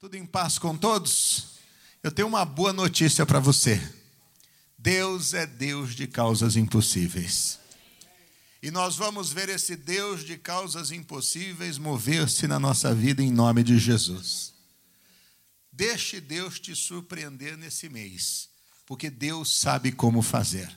Tudo em paz com todos? Eu tenho uma boa notícia para você. Deus é Deus de causas impossíveis. E nós vamos ver esse Deus de causas impossíveis mover-se na nossa vida em nome de Jesus. Deixe Deus te surpreender nesse mês, porque Deus sabe como fazer.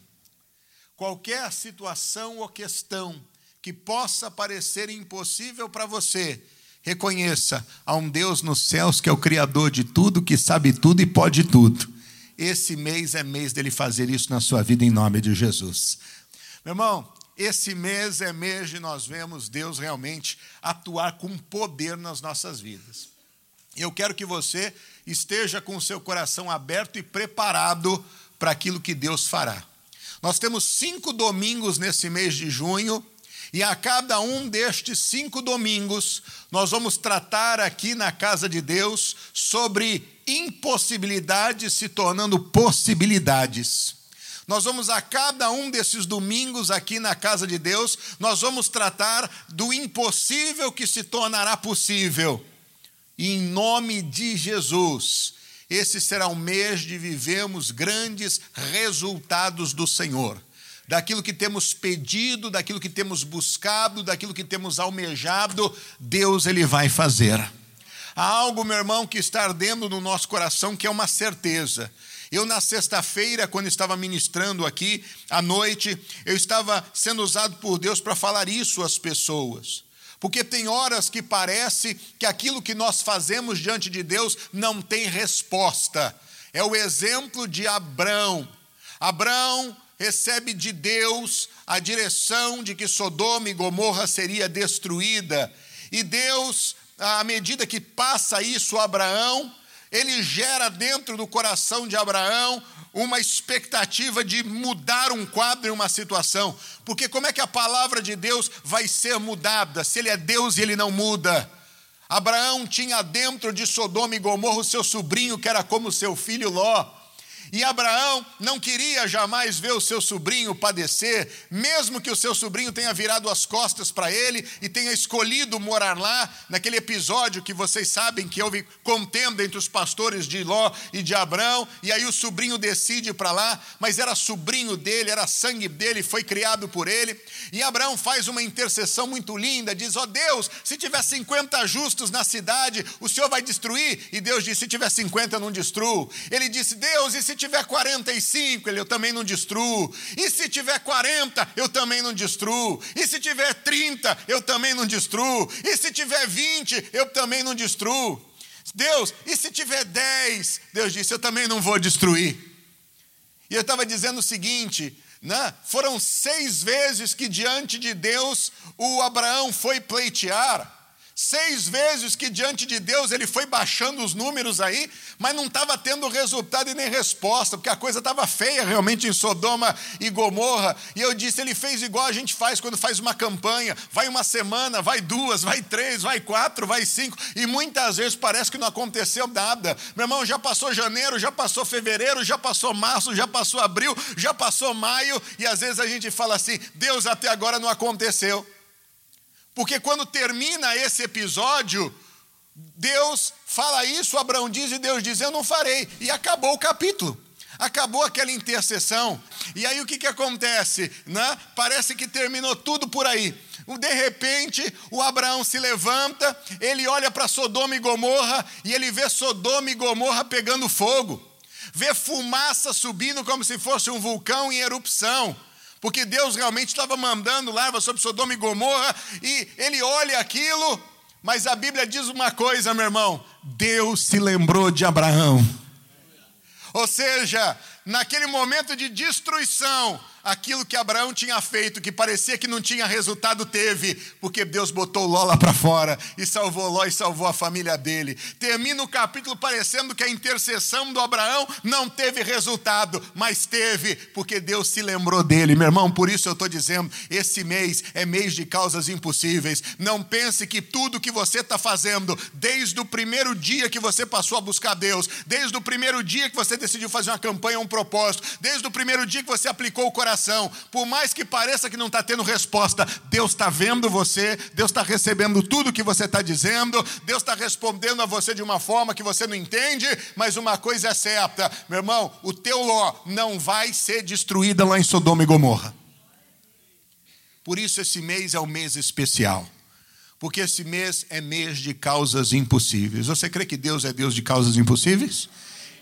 Qualquer situação ou questão que possa parecer impossível para você, Reconheça, há um Deus nos céus que é o Criador de tudo, que sabe tudo e pode tudo. Esse mês é mês dele fazer isso na sua vida, em nome de Jesus. Meu irmão, esse mês é mês de nós vemos Deus realmente atuar com poder nas nossas vidas. Eu quero que você esteja com o seu coração aberto e preparado para aquilo que Deus fará. Nós temos cinco domingos nesse mês de junho e a cada um destes cinco domingos, nós vamos tratar aqui na casa de Deus sobre impossibilidades se tornando possibilidades. Nós vamos a cada um desses domingos aqui na casa de Deus, nós vamos tratar do impossível que se tornará possível. Em nome de Jesus, esse será um mês de vivemos grandes resultados do Senhor daquilo que temos pedido, daquilo que temos buscado, daquilo que temos almejado, Deus ele vai fazer. Há algo, meu irmão, que está ardendo no nosso coração que é uma certeza. Eu, na sexta-feira, quando estava ministrando aqui à noite, eu estava sendo usado por Deus para falar isso às pessoas. Porque tem horas que parece que aquilo que nós fazemos diante de Deus não tem resposta. É o exemplo de Abrão. Abrão recebe de Deus a direção de que Sodoma e Gomorra seria destruída. E Deus, à medida que passa isso a Abraão, ele gera dentro do coração de Abraão uma expectativa de mudar um quadro em uma situação. Porque como é que a palavra de Deus vai ser mudada se ele é Deus e ele não muda? Abraão tinha dentro de Sodoma e Gomorra o seu sobrinho, que era como seu filho Ló. E Abraão não queria jamais ver o seu sobrinho padecer, mesmo que o seu sobrinho tenha virado as costas para ele e tenha escolhido morar lá, naquele episódio que vocês sabem que houve contenda entre os pastores de Ló e de Abraão, e aí o sobrinho decide para lá, mas era sobrinho dele, era sangue dele, foi criado por ele. E Abraão faz uma intercessão muito linda, diz: Ó oh Deus, se tiver 50 justos na cidade, o Senhor vai destruir? E Deus disse: Se tiver 50, eu não destruo. Ele disse: Deus, e se tiver 45, ele, eu também não destruo. E se tiver 40, eu também não destruo. E se tiver 30, eu também não destruo. E se tiver 20, eu também não destruo. Deus, e se tiver 10? Deus disse, eu também não vou destruir. E eu estava dizendo o seguinte: né? foram seis vezes que diante de Deus o Abraão foi pleitear. Seis vezes que diante de Deus ele foi baixando os números aí, mas não estava tendo resultado e nem resposta, porque a coisa estava feia realmente em Sodoma e Gomorra. E eu disse: ele fez igual a gente faz quando faz uma campanha: vai uma semana, vai duas, vai três, vai quatro, vai cinco, e muitas vezes parece que não aconteceu nada. Meu irmão, já passou janeiro, já passou fevereiro, já passou março, já passou abril, já passou maio, e às vezes a gente fala assim: Deus até agora não aconteceu. Porque quando termina esse episódio, Deus fala isso, Abraão diz e Deus diz: Eu não farei. E acabou o capítulo. Acabou aquela intercessão. E aí o que, que acontece? Né? Parece que terminou tudo por aí. De repente, o Abraão se levanta, ele olha para Sodoma e Gomorra e ele vê Sodoma e Gomorra pegando fogo. Vê fumaça subindo como se fosse um vulcão em erupção porque Deus realmente estava mandando larva sobre Sodoma e Gomorra, e ele olha aquilo, mas a Bíblia diz uma coisa, meu irmão: Deus se lembrou de Abraão. Ou seja, naquele momento de destruição, aquilo que Abraão tinha feito, que parecia que não tinha resultado, teve, porque Deus botou Ló lá para fora e salvou Ló e salvou a família dele. Termina o capítulo parecendo que a intercessão do Abraão não teve resultado, mas teve, porque Deus se lembrou dele. Meu irmão, por isso eu estou dizendo: esse mês é mês de causas impossíveis. Não pense que tudo que você está fazendo, desde o primeiro dia que você passou a buscar Deus, desde o primeiro dia que você decidiu fazer uma campanha, um propósito, desde o primeiro dia que você aplicou o coração, por mais que pareça que não está tendo resposta, Deus está vendo você, Deus está recebendo tudo que você está dizendo, Deus está respondendo a você de uma forma que você não entende, mas uma coisa é certa, meu irmão, o teu Ló não vai ser destruída lá em Sodoma e Gomorra. Por isso esse mês é um mês especial. Porque esse mês é mês de causas impossíveis. Você crê que Deus é Deus de causas impossíveis?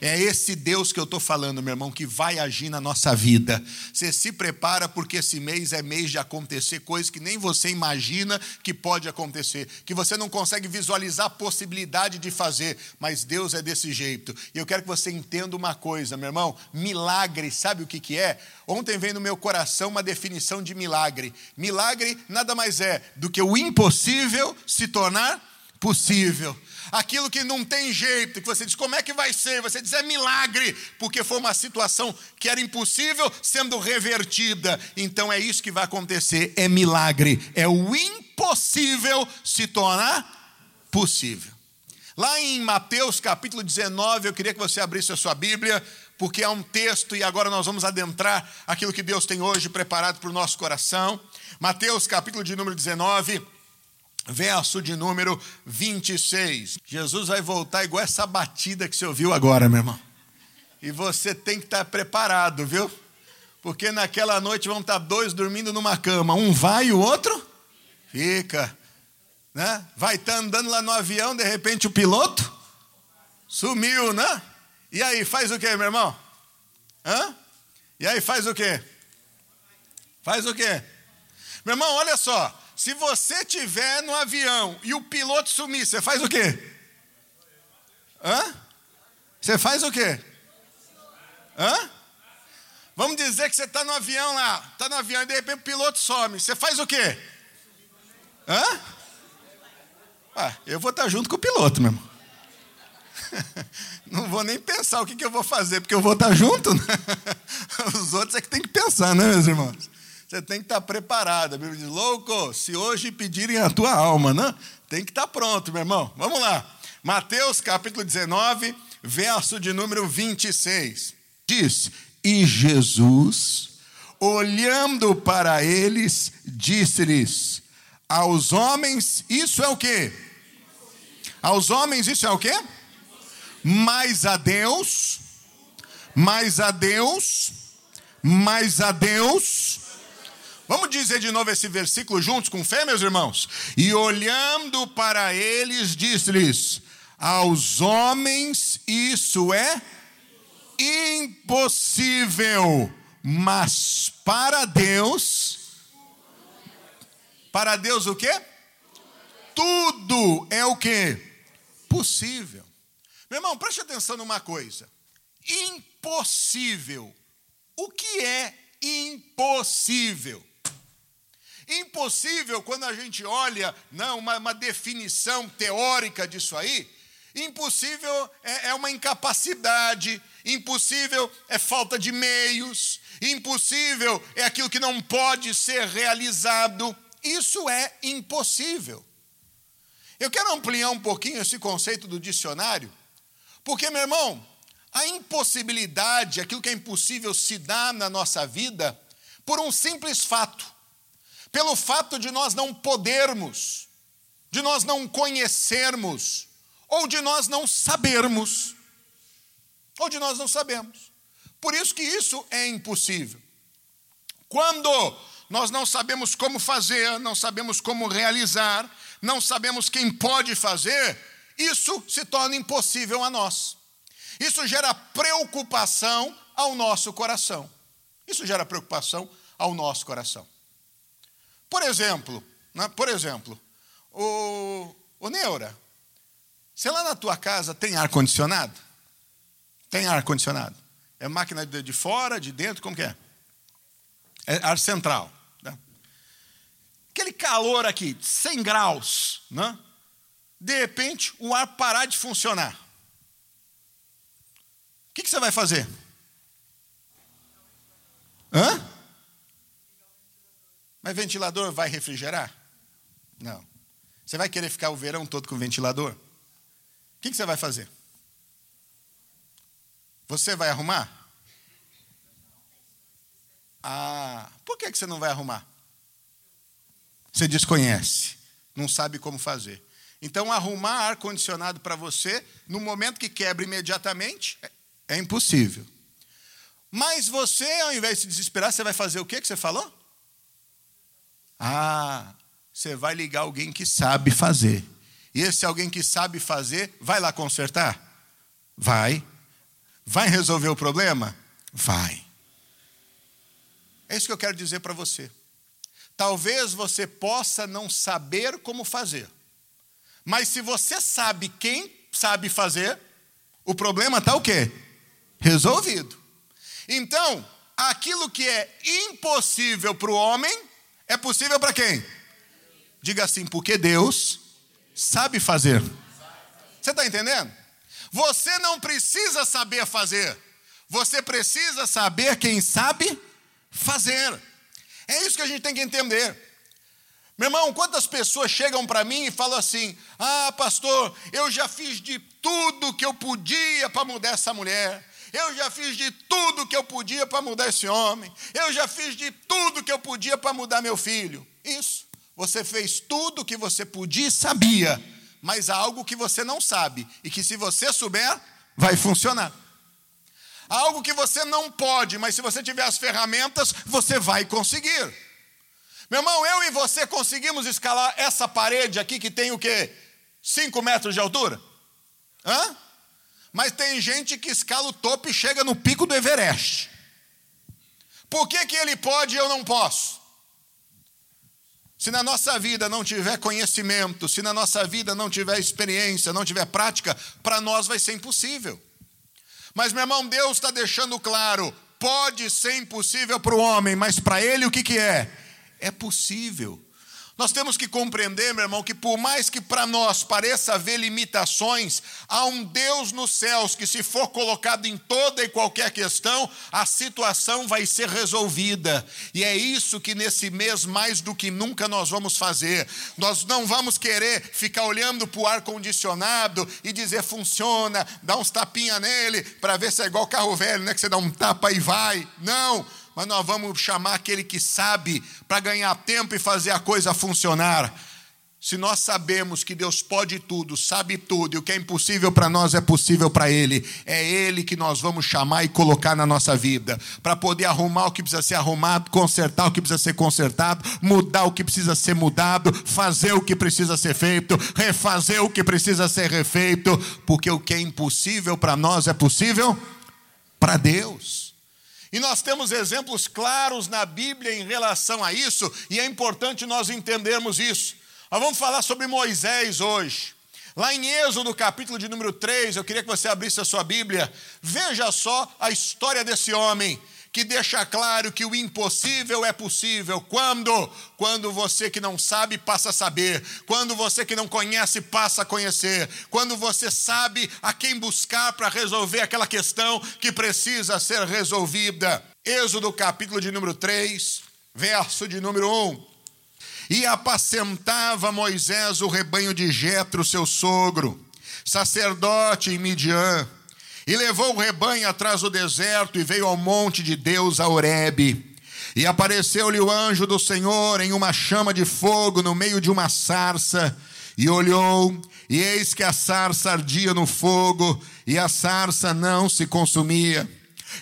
É esse Deus que eu estou falando, meu irmão, que vai agir na nossa vida. Você se prepara porque esse mês é mês de acontecer coisas que nem você imagina que pode acontecer, que você não consegue visualizar a possibilidade de fazer, mas Deus é desse jeito. E eu quero que você entenda uma coisa, meu irmão: milagre, sabe o que, que é? Ontem veio no meu coração uma definição de milagre. Milagre nada mais é do que o impossível se tornar possível aquilo que não tem jeito, que você diz, como é que vai ser? Você diz, é milagre, porque foi uma situação que era impossível sendo revertida. Então é isso que vai acontecer, é milagre, é o impossível se tornar possível. Lá em Mateus capítulo 19, eu queria que você abrisse a sua Bíblia, porque é um texto e agora nós vamos adentrar aquilo que Deus tem hoje preparado para o nosso coração. Mateus capítulo de número 19 verso de número 26. Jesus vai voltar igual essa batida que você ouviu agora, meu irmão. E você tem que estar preparado, viu? Porque naquela noite vão estar dois dormindo numa cama. Um vai e o outro fica. Né? Vai estar andando lá no avião, de repente o piloto sumiu, né? E aí, faz o que, meu irmão? Hã? E aí, faz o que? Faz o que? Meu irmão, olha só. Se você estiver no avião e o piloto sumir, você faz o quê? Hã? Você faz o quê? Hã? Vamos dizer que você está no avião lá, está no avião e de repente o piloto some. Você faz o quê? Hã? Ah, eu vou estar tá junto com o piloto, meu irmão. Não vou nem pensar o que, que eu vou fazer, porque eu vou estar tá junto. Né? Os outros é que tem que pensar, né, meus irmãos? Você tem que estar preparado. A Bíblia diz: louco, se hoje pedirem a tua alma, né? Tem que estar pronto, meu irmão. Vamos lá. Mateus capítulo 19, verso de número 26. Diz: E Jesus, olhando para eles, disse-lhes: Aos homens, isso é o quê? Aos homens, isso é o quê? Mas a Deus, mas a Deus, mas a Deus, Vamos dizer de novo esse versículo juntos com fé, meus irmãos? E olhando para eles, disse-lhes: Aos homens isso é impossível, mas para Deus, para Deus o quê? Tudo é o quê? Possível. Meu irmão, preste atenção numa coisa. Impossível. O que é impossível? Impossível, quando a gente olha não, uma, uma definição teórica disso aí, impossível é, é uma incapacidade, impossível é falta de meios, impossível é aquilo que não pode ser realizado. Isso é impossível. Eu quero ampliar um pouquinho esse conceito do dicionário, porque, meu irmão, a impossibilidade, aquilo que é impossível, se dá na nossa vida por um simples fato pelo fato de nós não podermos, de nós não conhecermos, ou de nós não sabermos, ou de nós não sabemos. Por isso que isso é impossível. Quando nós não sabemos como fazer, não sabemos como realizar, não sabemos quem pode fazer, isso se torna impossível a nós. Isso gera preocupação ao nosso coração. Isso gera preocupação ao nosso coração. Por exemplo, né, por exemplo, o, o Neura, você lá na tua casa tem ar-condicionado? Tem ar-condicionado? É máquina de, de, fora, de dentro, como que é? É ar central. Né? Aquele calor aqui, 100 graus, né? de repente o ar parar de funcionar. O que, que você vai fazer? Hã? Mas ventilador vai refrigerar? Não. Você vai querer ficar o verão todo com ventilador? O que, você vai fazer? Você vai arrumar? Ah, por que você não vai arrumar? Você desconhece, não sabe como fazer. Então, arrumar ar-condicionado para você, no momento que quebra imediatamente, é, é impossível. Mas você, ao invés de se desesperar, você vai fazer o que que você falou? Ah, você vai ligar alguém que sabe fazer. E esse alguém que sabe fazer, vai lá consertar? Vai. Vai resolver o problema? Vai. É isso que eu quero dizer para você. Talvez você possa não saber como fazer. Mas se você sabe quem sabe fazer, o problema está o quê? Resolvido. Então, aquilo que é impossível para o homem, é possível para quem? Diga assim, porque Deus sabe fazer. Você está entendendo? Você não precisa saber fazer, você precisa saber quem sabe fazer. É isso que a gente tem que entender. Meu irmão, quantas pessoas chegam para mim e falam assim: Ah, pastor, eu já fiz de tudo que eu podia para mudar essa mulher. Eu já fiz de tudo que eu podia para mudar esse homem. Eu já fiz de tudo que eu podia para mudar meu filho. Isso. Você fez tudo que você podia e sabia, mas há algo que você não sabe e que se você souber, vai funcionar. Há algo que você não pode, mas se você tiver as ferramentas, você vai conseguir. Meu irmão, eu e você conseguimos escalar essa parede aqui que tem o quê? Cinco metros de altura? Hã? Mas tem gente que escala o topo e chega no pico do Everest. Por que, que ele pode e eu não posso? Se na nossa vida não tiver conhecimento, se na nossa vida não tiver experiência, não tiver prática, para nós vai ser impossível. Mas, meu irmão, Deus está deixando claro: pode ser impossível para o homem, mas para ele o que, que é? É possível. Nós temos que compreender, meu irmão, que por mais que para nós pareça haver limitações, há um Deus nos céus que, se for colocado em toda e qualquer questão, a situação vai ser resolvida. E é isso que nesse mês, mais do que nunca, nós vamos fazer. Nós não vamos querer ficar olhando para o ar-condicionado e dizer funciona, dar uns tapinha nele, para ver se é igual carro velho, né? Que você dá um tapa e vai. Não mas nós vamos chamar aquele que sabe para ganhar tempo e fazer a coisa funcionar. Se nós sabemos que Deus pode tudo, sabe tudo, e o que é impossível para nós é possível para Ele, é Ele que nós vamos chamar e colocar na nossa vida, para poder arrumar o que precisa ser arrumado, consertar o que precisa ser consertado, mudar o que precisa ser mudado, fazer o que precisa ser feito, refazer o que precisa ser refeito, porque o que é impossível para nós é possível para Deus. E nós temos exemplos claros na Bíblia em relação a isso, e é importante nós entendermos isso. Nós vamos falar sobre Moisés hoje. Lá em Êxodo, capítulo de número 3, eu queria que você abrisse a sua Bíblia. Veja só a história desse homem que deixa claro que o impossível é possível. Quando? Quando você que não sabe passa a saber. Quando você que não conhece passa a conhecer. Quando você sabe a quem buscar para resolver aquela questão que precisa ser resolvida. Êxodo capítulo de número 3, verso de número 1. E apacentava Moisés o rebanho de Jetro, seu sogro, sacerdote em Midian e levou o rebanho atrás do deserto e veio ao monte de Deus, a Horebe. E apareceu-lhe o anjo do Senhor em uma chama de fogo no meio de uma sarça. E olhou, e eis que a sarça ardia no fogo, e a sarça não se consumia.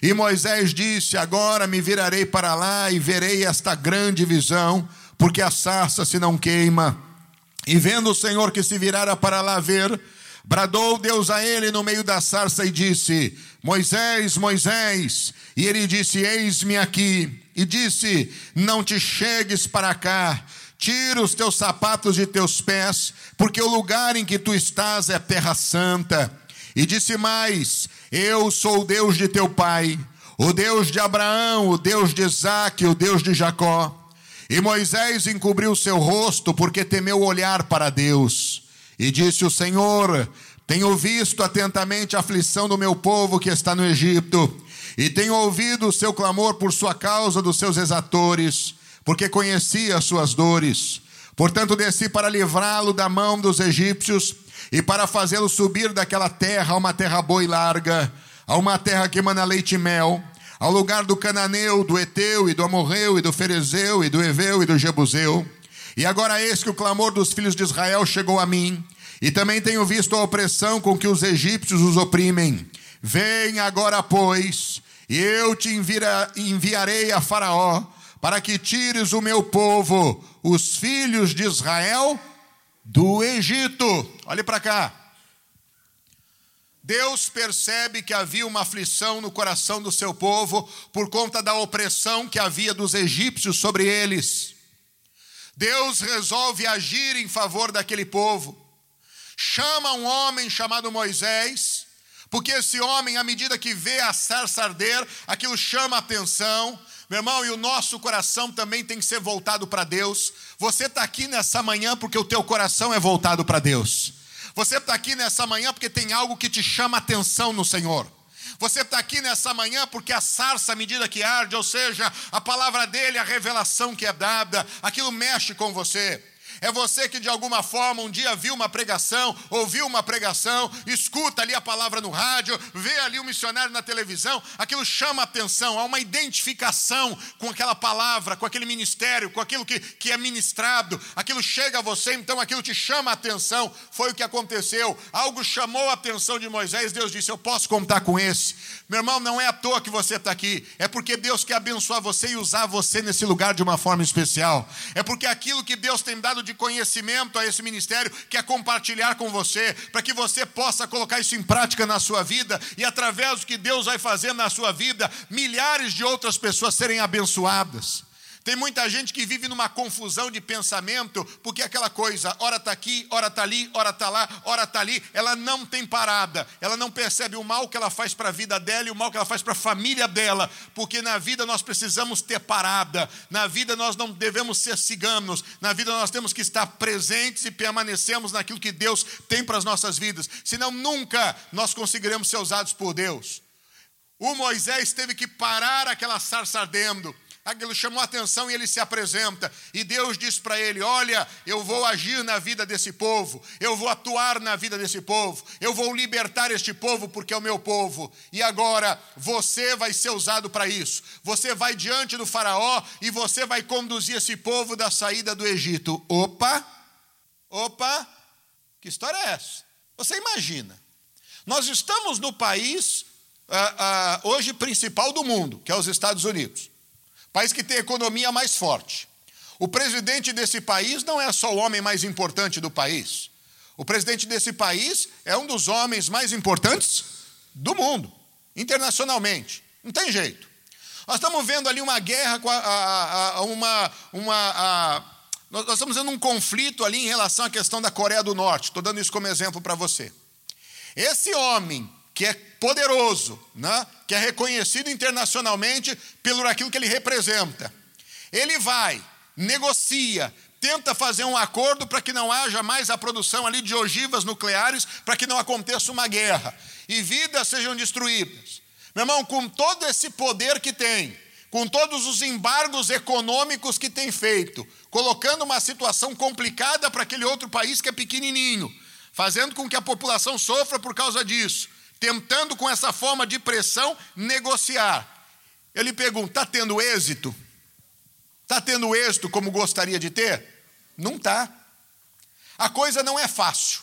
E Moisés disse: Agora me virarei para lá e verei esta grande visão, porque a sarça se não queima. E vendo o Senhor que se virara para lá ver, Bradou Deus a ele no meio da sarça e disse: Moisés, Moisés. E ele disse: Eis-me aqui. E disse: Não te chegues para cá. Tira os teus sapatos de teus pés, porque o lugar em que tu estás é terra santa. E disse mais: Eu sou o Deus de teu pai, o Deus de Abraão, o Deus de Isaque, o Deus de Jacó. E Moisés encobriu seu rosto, porque temeu olhar para Deus. E disse o Senhor: Tenho visto atentamente a aflição do meu povo que está no Egito, e tenho ouvido o seu clamor por sua causa dos seus exatores, porque conheci as suas dores. Portanto, desci para livrá-lo da mão dos egípcios e para fazê-lo subir daquela terra a uma terra boa e larga, a uma terra que emana leite e mel, ao lugar do cananeu, do eteu e do amorreu e do ferezeu e do eveu e do jebuseu. E agora eis que o clamor dos filhos de Israel chegou a mim, e também tenho visto a opressão com que os egípcios os oprimem. Vem agora, pois, e eu te enviarei a Faraó, para que tires o meu povo, os filhos de Israel, do Egito. Olhe para cá. Deus percebe que havia uma aflição no coração do seu povo por conta da opressão que havia dos egípcios sobre eles. Deus resolve agir em favor daquele povo. Chama um homem chamado Moisés, porque esse homem, à medida que vê a sarça arder, aquilo chama a atenção. Meu irmão, e o nosso coração também tem que ser voltado para Deus. Você está aqui nessa manhã porque o teu coração é voltado para Deus. Você está aqui nessa manhã porque tem algo que te chama atenção no Senhor. Você está aqui nessa manhã porque a sarça, à medida que arde, ou seja, a palavra dele, a revelação que é dada, aquilo mexe com você. É você que de alguma forma um dia viu uma pregação, ouviu uma pregação, escuta ali a palavra no rádio, vê ali o um missionário na televisão, aquilo chama atenção, há uma identificação com aquela palavra, com aquele ministério, com aquilo que, que é ministrado, aquilo chega a você, então aquilo te chama a atenção. Foi o que aconteceu, algo chamou a atenção de Moisés, Deus disse: Eu posso contar com esse. Meu irmão, não é à toa que você está aqui, é porque Deus quer abençoar você e usar você nesse lugar de uma forma especial, é porque aquilo que Deus tem dado de de conhecimento a esse ministério, quer compartilhar com você, para que você possa colocar isso em prática na sua vida e através do que Deus vai fazer na sua vida, milhares de outras pessoas serem abençoadas. Tem muita gente que vive numa confusão de pensamento, porque aquela coisa, ora está aqui, ora está ali, ora está lá, ora está ali, ela não tem parada, ela não percebe o mal que ela faz para a vida dela e o mal que ela faz para a família dela, porque na vida nós precisamos ter parada, na vida nós não devemos ser ciganos, na vida nós temos que estar presentes e permanecemos naquilo que Deus tem para as nossas vidas, senão nunca nós conseguiremos ser usados por Deus. O Moisés teve que parar aquela sarça ardendo aquilo chamou a atenção e ele se apresenta. E Deus diz para ele: Olha, eu vou agir na vida desse povo, eu vou atuar na vida desse povo, eu vou libertar este povo porque é o meu povo. E agora você vai ser usado para isso. Você vai diante do Faraó e você vai conduzir esse povo da saída do Egito. Opa, opa, que história é essa? Você imagina, nós estamos no país. Uh, uh, hoje principal do mundo, que é os Estados Unidos país que tem economia mais forte. O presidente desse país não é só o homem mais importante do país. O presidente desse país é um dos homens mais importantes do mundo, internacionalmente. Não tem jeito. Nós estamos vendo ali uma guerra, a, a, a, uma, uma, nós estamos vendo um conflito ali em relação à questão da Coreia do Norte. Estou dando isso como exemplo para você. Esse homem que é poderoso, né? que é reconhecido internacionalmente pelo aquilo que ele representa. Ele vai, negocia, tenta fazer um acordo para que não haja mais a produção ali de ogivas nucleares, para que não aconteça uma guerra e vidas sejam destruídas. Meu irmão, com todo esse poder que tem, com todos os embargos econômicos que tem feito, colocando uma situação complicada para aquele outro país que é pequenininho, fazendo com que a população sofra por causa disso tentando com essa forma de pressão negociar. Ele pergunta: está tendo êxito? Está tendo êxito como gostaria de ter? Não está. A coisa não é fácil.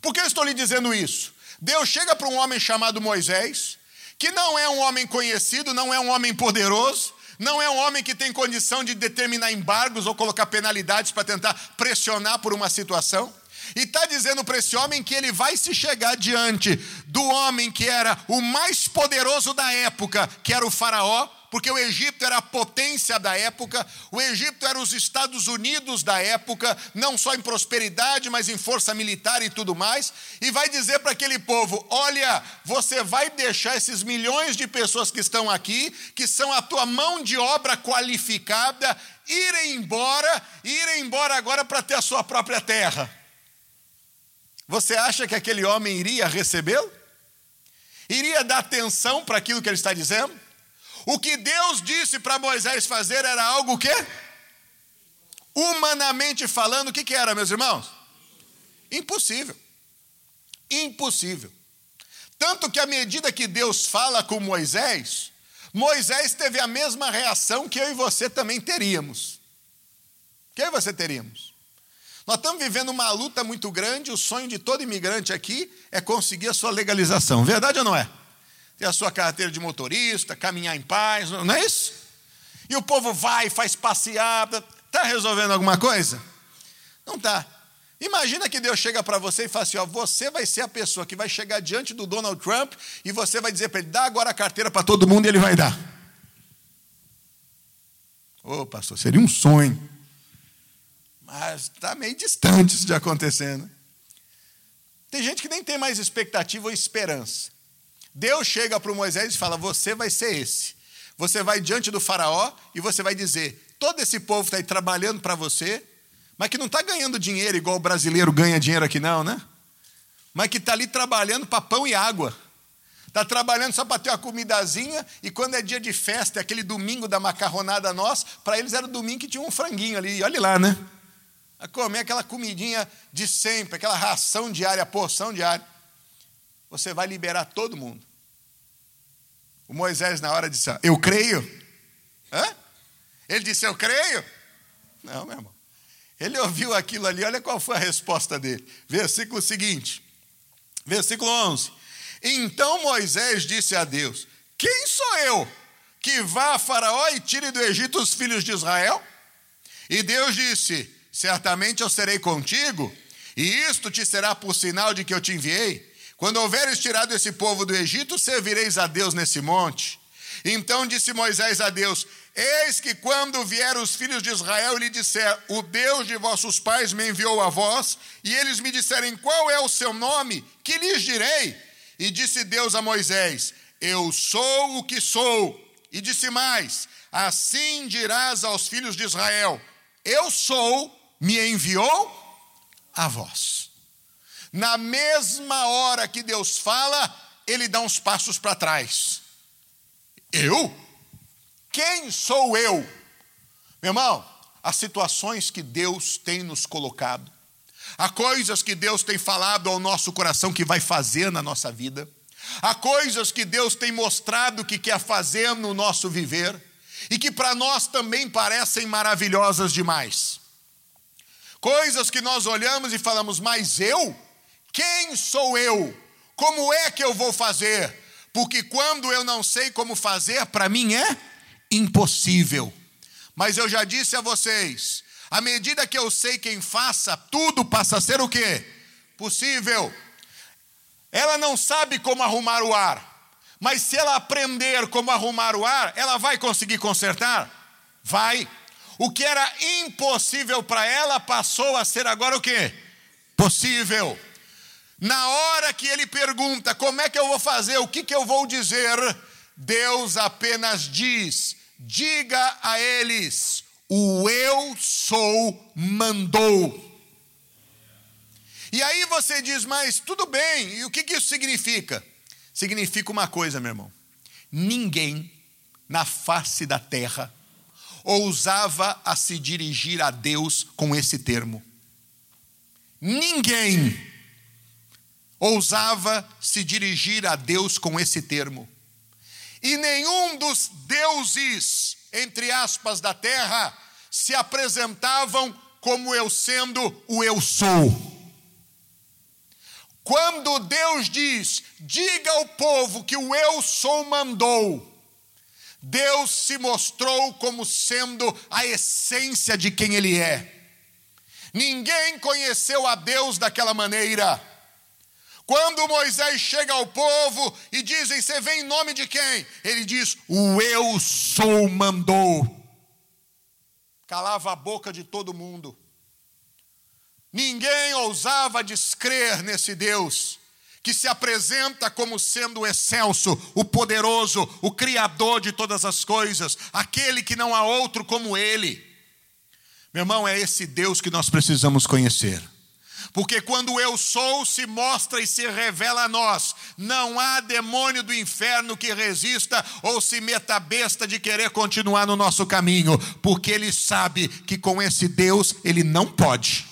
Por que eu estou lhe dizendo isso? Deus chega para um homem chamado Moisés, que não é um homem conhecido, não é um homem poderoso, não é um homem que tem condição de determinar embargos ou colocar penalidades para tentar pressionar por uma situação. E está dizendo para esse homem que ele vai se chegar diante do homem que era o mais poderoso da época, que era o Faraó, porque o Egito era a potência da época, o Egito era os Estados Unidos da época, não só em prosperidade, mas em força militar e tudo mais, e vai dizer para aquele povo: olha, você vai deixar esses milhões de pessoas que estão aqui, que são a tua mão de obra qualificada, irem embora, irem embora agora para ter a sua própria terra. Você acha que aquele homem iria recebê-lo? Iria dar atenção para aquilo que ele está dizendo? O que Deus disse para Moisés fazer era algo que? Humanamente falando, o que, que era, meus irmãos? Impossível. Impossível. Tanto que à medida que Deus fala com Moisés, Moisés teve a mesma reação que eu e você também teríamos. Que eu e você teríamos. Nós estamos vivendo uma luta muito grande, o sonho de todo imigrante aqui é conseguir a sua legalização. Verdade ou não é? Ter a sua carteira de motorista, caminhar em paz, não é isso? E o povo vai, faz passeada, está resolvendo alguma coisa? Não está. Imagina que Deus chega para você e fala assim: ó, você vai ser a pessoa que vai chegar diante do Donald Trump e você vai dizer para ele: dá agora a carteira para todo mundo e ele vai dar. Ô, oh, pastor, seria um sonho. Mas está meio distante isso de acontecer, né? Tem gente que nem tem mais expectativa ou esperança. Deus chega para Moisés e fala: Você vai ser esse. Você vai diante do Faraó e você vai dizer: Todo esse povo está aí trabalhando para você, mas que não está ganhando dinheiro igual o brasileiro ganha dinheiro aqui, não, né? Mas que está ali trabalhando para pão e água. Está trabalhando só para ter uma comidazinha, e quando é dia de festa, é aquele domingo da macarronada nossa, para eles era o domingo que tinha um franguinho ali, olha lá, né? A comer aquela comidinha de sempre, aquela ração diária, porção diária. Você vai liberar todo mundo. O Moisés, na hora, disse: Eu creio. Hã? Ele disse: Eu creio. Não, meu irmão. Ele ouviu aquilo ali, olha qual foi a resposta dele. Versículo seguinte, versículo 11. Então Moisés disse a Deus: Quem sou eu que vá a Faraó e tire do Egito os filhos de Israel? E Deus disse: Certamente eu serei contigo, e isto te será por sinal de que eu te enviei. Quando houveres tirado esse povo do Egito, servireis a Deus nesse monte. Então disse Moisés a Deus: Eis que quando vieram os filhos de Israel e lhe disser: O Deus de vossos pais me enviou a vós, e eles me disserem: Qual é o seu nome? Que lhes direi? E disse Deus a Moisés: Eu sou o que sou. E disse mais: Assim dirás aos filhos de Israel: Eu sou, me enviou a vós. Na mesma hora que Deus fala, ele dá uns passos para trás. Eu? Quem sou eu? Meu irmão, as situações que Deus tem nos colocado, há coisas que Deus tem falado ao nosso coração que vai fazer na nossa vida, há coisas que Deus tem mostrado que quer fazer no nosso viver e que para nós também parecem maravilhosas demais. Coisas que nós olhamos e falamos, mas eu? Quem sou eu? Como é que eu vou fazer? porque quando eu não sei como fazer, para mim é impossível. Mas eu já disse a vocês, à medida que eu sei quem faça, tudo passa a ser o quê? Possível. Ela não sabe como arrumar o ar, mas se ela aprender como arrumar o ar, ela vai conseguir consertar? Vai. O que era impossível para ela passou a ser agora o quê? Possível. Na hora que ele pergunta como é que eu vou fazer, o que, que eu vou dizer, Deus apenas diz: diga a eles, o eu sou mandou. E aí você diz, mas tudo bem, e o que, que isso significa? Significa uma coisa, meu irmão: ninguém na face da terra ousava a se dirigir a Deus com esse termo. Ninguém ousava se dirigir a Deus com esse termo. E nenhum dos deuses, entre aspas, da terra, se apresentavam como eu sendo o eu sou. Quando Deus diz, diga ao povo que o eu sou mandou, Deus se mostrou como sendo a essência de quem Ele é. Ninguém conheceu a Deus daquela maneira. Quando Moisés chega ao povo e dizem: Você vem em nome de quem? Ele diz: O eu sou mandou. Calava a boca de todo mundo. Ninguém ousava descrer nesse Deus que se apresenta como sendo o excelso, o poderoso, o criador de todas as coisas, aquele que não há outro como ele. Meu irmão, é esse Deus que nós precisamos conhecer. Porque quando eu sou se mostra e se revela a nós, não há demônio do inferno que resista ou se meta besta de querer continuar no nosso caminho, porque ele sabe que com esse Deus ele não pode.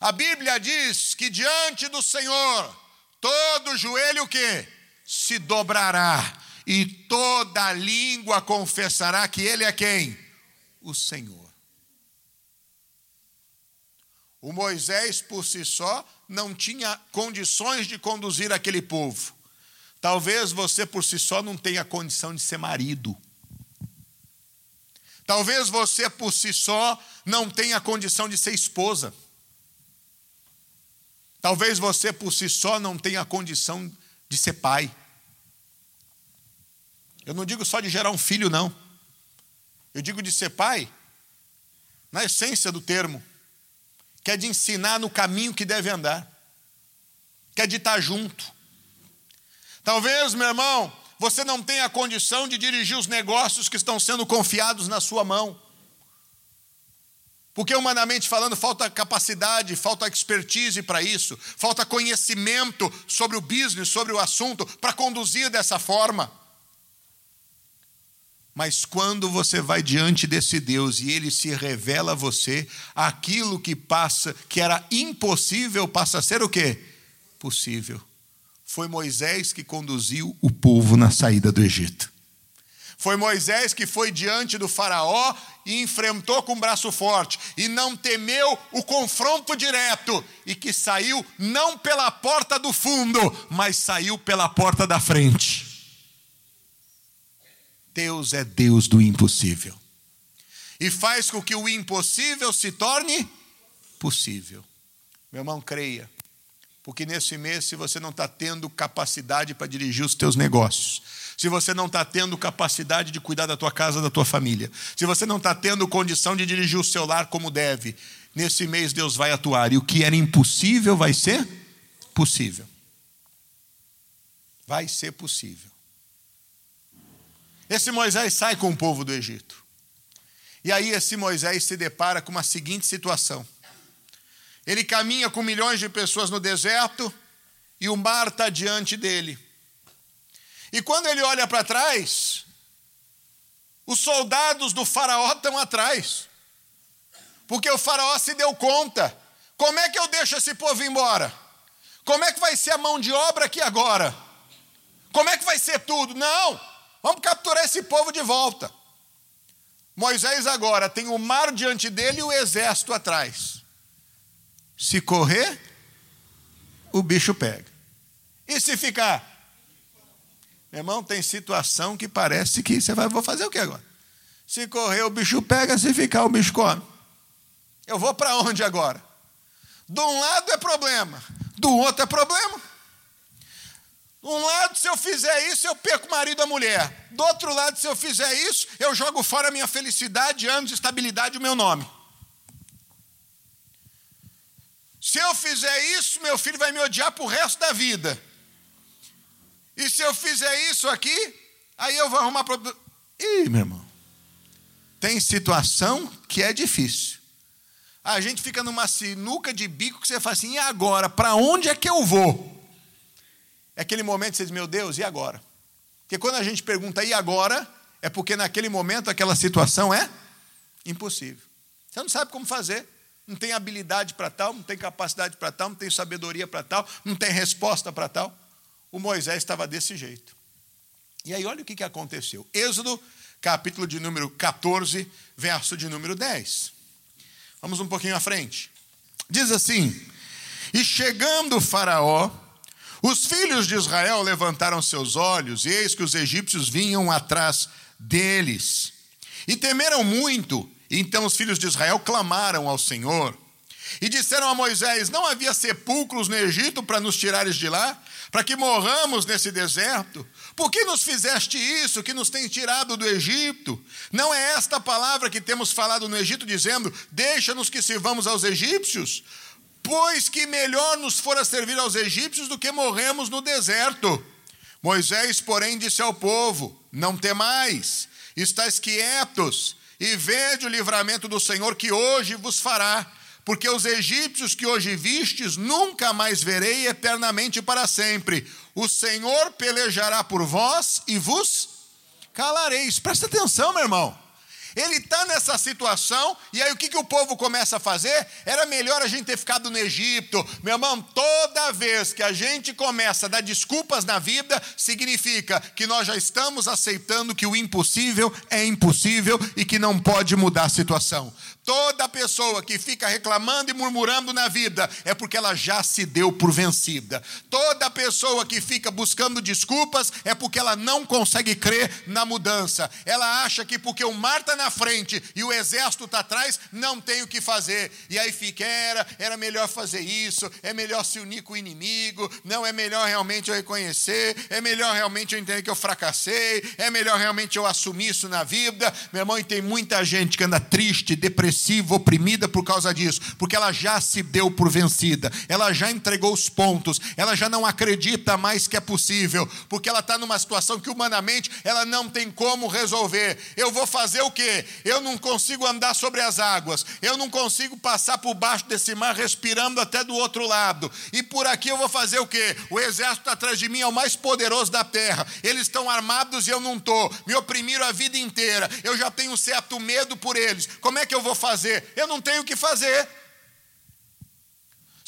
A Bíblia diz que diante do Senhor todo joelho que se dobrará e toda língua confessará que Ele é quem? O Senhor. O Moisés por si só não tinha condições de conduzir aquele povo. Talvez você por si só não tenha condição de ser marido. Talvez você por si só não tenha condição de ser esposa. Talvez você por si só não tenha condição de ser pai. Eu não digo só de gerar um filho, não. Eu digo de ser pai na essência do termo que é de ensinar no caminho que deve andar, que é de estar junto. Talvez, meu irmão, você não tenha a condição de dirigir os negócios que estão sendo confiados na sua mão. Porque, humanamente falando, falta capacidade, falta expertise para isso, falta conhecimento sobre o business, sobre o assunto, para conduzir dessa forma. Mas quando você vai diante desse Deus e ele se revela a você, aquilo que passa, que era impossível, passa a ser o quê? Possível. Foi Moisés que conduziu o povo na saída do Egito. Foi Moisés que foi diante do Faraó e enfrentou com braço forte, e não temeu o confronto direto, e que saiu não pela porta do fundo, mas saiu pela porta da frente. Deus é Deus do impossível. E faz com que o impossível se torne possível. Meu irmão, creia. Porque nesse mês, se você não está tendo capacidade para dirigir os teus negócios, se você não está tendo capacidade de cuidar da tua casa, da tua família, se você não está tendo condição de dirigir o seu lar como deve, nesse mês Deus vai atuar. E o que era impossível vai ser possível. Vai ser possível. Esse Moisés sai com o povo do Egito. E aí esse Moisés se depara com uma seguinte situação. Ele caminha com milhões de pessoas no deserto e o mar está diante dele. E quando ele olha para trás, os soldados do Faraó estão atrás. Porque o Faraó se deu conta. Como é que eu deixo esse povo embora? Como é que vai ser a mão de obra aqui agora? Como é que vai ser tudo? Não! Vamos capturar esse povo de volta. Moisés agora tem o mar diante dele e o exército atrás. Se correr, o bicho pega. E se ficar? Meu irmão, tem situação que parece que você vai, vou fazer o que agora? Se correr, o bicho pega, se ficar, o bicho come. Eu vou para onde agora? De um lado é problema, do outro é problema. Um lado, se eu fizer isso, eu perco o marido e a mulher. Do outro lado, se eu fizer isso, eu jogo fora a minha felicidade, anos, estabilidade e o meu nome. Se eu fizer isso, meu filho vai me odiar para o resto da vida. E se eu fizer isso aqui, aí eu vou arrumar problema. Ih, meu irmão, tem situação que é difícil. A gente fica numa sinuca de bico que você fala assim: e agora? Para onde é que eu vou? É aquele momento que você diz, meu Deus, e agora? Porque quando a gente pergunta, e agora? É porque naquele momento aquela situação é impossível. Você não sabe como fazer, não tem habilidade para tal, não tem capacidade para tal, não tem sabedoria para tal, não tem resposta para tal. O Moisés estava desse jeito. E aí, olha o que aconteceu. Êxodo, capítulo de número 14, verso de número 10. Vamos um pouquinho à frente. Diz assim: E chegando Faraó os filhos de Israel levantaram seus olhos, e eis que os egípcios vinham atrás deles. E temeram muito. Então os filhos de Israel clamaram ao Senhor. E disseram a Moisés: Não havia sepulcros no Egito para nos tirares de lá? Para que morramos nesse deserto? Por que nos fizeste isso, que nos tem tirado do Egito? Não é esta palavra que temos falado no Egito, dizendo: Deixa-nos que sirvamos aos egípcios? Pois que melhor nos fora servir aos egípcios do que morremos no deserto. Moisés, porém, disse ao povo: Não temais, estáis quietos, e vede o livramento do Senhor que hoje vos fará. Porque os egípcios que hoje vistes, nunca mais verei eternamente para sempre. O Senhor pelejará por vós e vos calareis. Presta atenção, meu irmão. Ele está nessa situação, e aí o que, que o povo começa a fazer? Era melhor a gente ter ficado no Egito. Meu irmão, toda vez que a gente começa a dar desculpas na vida, significa que nós já estamos aceitando que o impossível é impossível e que não pode mudar a situação. Toda pessoa que fica reclamando e murmurando na vida é porque ela já se deu por vencida. Toda pessoa que fica buscando desculpas é porque ela não consegue crer na mudança. Ela acha que porque o mar está na frente e o exército está atrás, não tem o que fazer. E aí fica, era, era melhor fazer isso, é melhor se unir com o inimigo, não é melhor realmente eu reconhecer, é melhor realmente eu entender que eu fracassei, é melhor realmente eu assumir isso na vida. Meu irmão, e tem muita gente que anda triste, depressiva depressiva, oprimida por causa disso, porque ela já se deu por vencida, ela já entregou os pontos, ela já não acredita mais que é possível, porque ela está numa situação que humanamente ela não tem como resolver. Eu vou fazer o quê? Eu não consigo andar sobre as águas, eu não consigo passar por baixo desse mar respirando até do outro lado, e por aqui eu vou fazer o quê? O exército atrás de mim é o mais poderoso da terra, eles estão armados e eu não estou, me oprimiram a vida inteira, eu já tenho certo medo por eles, como é que eu vou fazer? Eu não tenho o que fazer.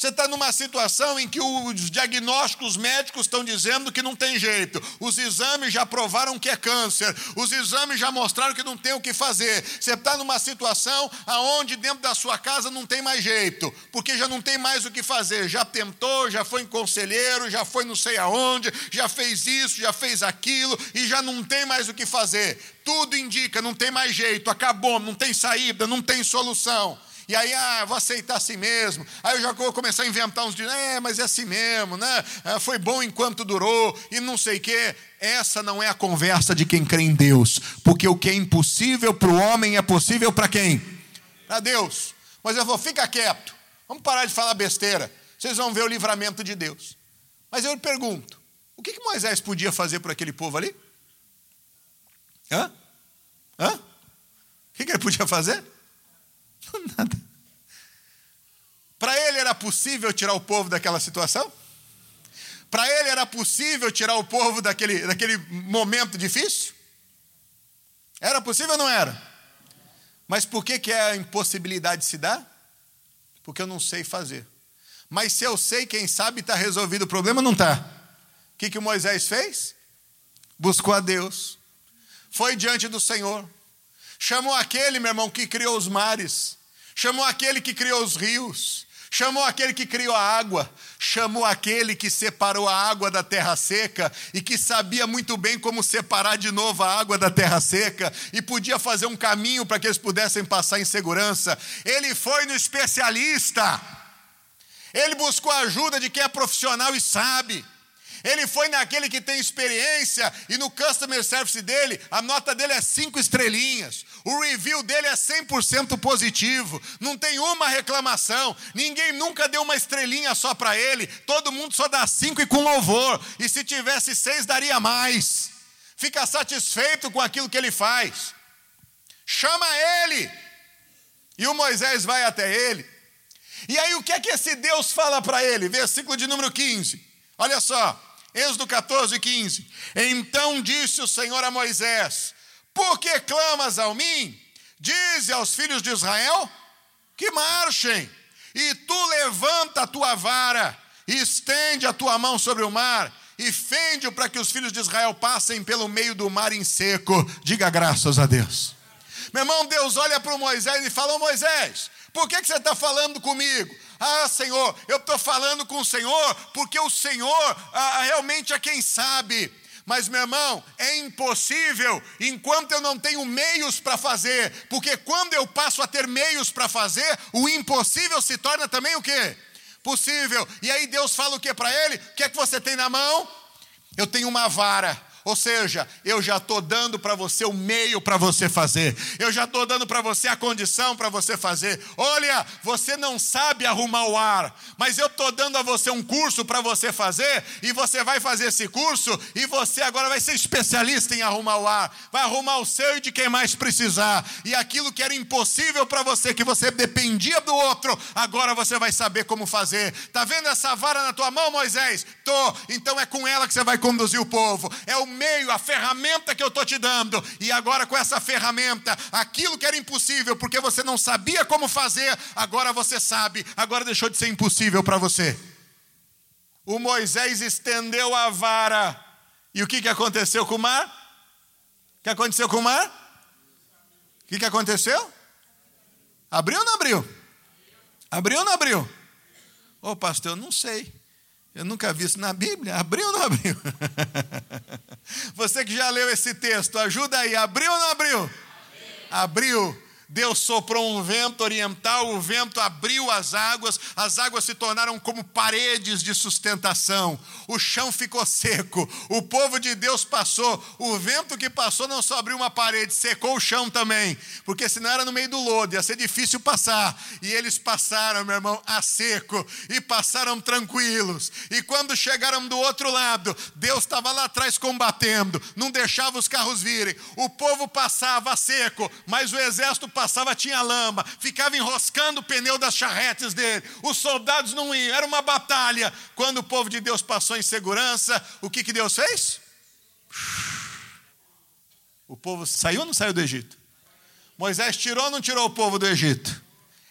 Você está numa situação em que os diagnósticos médicos estão dizendo que não tem jeito, os exames já provaram que é câncer, os exames já mostraram que não tem o que fazer. Você está numa situação aonde dentro da sua casa não tem mais jeito, porque já não tem mais o que fazer. Já tentou, já foi em conselheiro, já foi não sei aonde, já fez isso, já fez aquilo e já não tem mais o que fazer. Tudo indica, não tem mais jeito, acabou, não tem saída, não tem solução. E aí, ah, vou aceitar assim mesmo. Aí eu já vou começar a inventar uns de, é, mas é assim mesmo, né? É, foi bom enquanto durou e não sei o quê. Essa não é a conversa de quem crê em Deus, porque o que é impossível para o homem é possível para quem? Para Deus. Mas eu vou, fica quieto, vamos parar de falar besteira. Vocês vão ver o livramento de Deus. Mas eu pergunto: o que, que Moisés podia fazer por aquele povo ali? Hã? Hã? O que, que ele podia fazer? Nada. Para ele era possível tirar o povo daquela situação? Para ele era possível tirar o povo daquele, daquele momento difícil? Era possível ou não era? Mas por que, que a impossibilidade se dá? Porque eu não sei fazer. Mas se eu sei, quem sabe está resolvido o problema, não está. O que, que Moisés fez? Buscou a Deus, foi diante do Senhor, chamou aquele, meu irmão, que criou os mares, chamou aquele que criou os rios, chamou aquele que criou a água, chamou aquele que separou a água da terra seca e que sabia muito bem como separar de novo a água da terra seca e podia fazer um caminho para que eles pudessem passar em segurança. Ele foi no especialista, ele buscou a ajuda de quem é profissional e sabe. Ele foi naquele que tem experiência e no customer service dele, a nota dele é cinco estrelinhas. O review dele é 100% positivo. Não tem uma reclamação. Ninguém nunca deu uma estrelinha só para ele. Todo mundo só dá cinco e com louvor. E se tivesse seis, daria mais. Fica satisfeito com aquilo que ele faz. Chama ele. E o Moisés vai até ele. E aí o que é que esse Deus fala para ele? Versículo de número 15. Olha só. Êxodo 14, 15. Então disse o Senhor a Moisés: Por que clamas ao mim? Dize aos filhos de Israel que marchem, e tu levanta a tua vara, e estende a tua mão sobre o mar, e fende-o para que os filhos de Israel passem pelo meio do mar em seco. Diga graças a Deus. Meu irmão, Deus olha para o Moisés e fala: Moisés, por que, que você está falando comigo? Ah, Senhor, eu estou falando com o Senhor, porque o Senhor ah, realmente é quem sabe. Mas, meu irmão, é impossível enquanto eu não tenho meios para fazer, porque quando eu passo a ter meios para fazer, o impossível se torna também o quê? Possível. E aí Deus fala o que para ele? O que é que você tem na mão? Eu tenho uma vara. Ou seja, eu já estou dando para você o meio para você fazer, eu já estou dando para você a condição para você fazer. Olha, você não sabe arrumar o ar, mas eu estou dando a você um curso para você fazer, e você vai fazer esse curso, e você agora vai ser especialista em arrumar o ar, vai arrumar o seu e de quem mais precisar, e aquilo que era impossível para você, que você dependia do outro, agora você vai saber como fazer. Está vendo essa vara na tua mão, Moisés? Tô. Então é com ela que você vai conduzir o povo. É o meio, a ferramenta que eu estou te dando. E agora, com essa ferramenta, aquilo que era impossível, porque você não sabia como fazer, agora você sabe, agora deixou de ser impossível para você. O Moisés estendeu a vara. E o que, que aconteceu com o mar? O que aconteceu com o mar? O que, que aconteceu? Abriu ou não abriu? Abriu ou não abriu? Ô oh, pastor, eu não sei. Eu nunca vi isso na Bíblia. Abriu ou não abriu? Você que já leu esse texto, ajuda aí. Abriu ou não abriu? Abriu. abriu. Deus soprou um vento oriental, o vento abriu as águas, as águas se tornaram como paredes de sustentação, o chão ficou seco, o povo de Deus passou, o vento que passou não só abriu uma parede, secou o chão também, porque senão era no meio do lodo, ia ser difícil passar, e eles passaram, meu irmão, a seco, e passaram tranquilos, e quando chegaram do outro lado, Deus estava lá atrás combatendo, não deixava os carros virem, o povo passava a seco, mas o exército passava passava tinha lama, ficava enroscando o pneu das charretes dele. Os soldados não iam, era uma batalha. Quando o povo de Deus passou em segurança, o que, que Deus fez? O povo saiu ou não saiu do Egito? Moisés tirou ou não tirou o povo do Egito?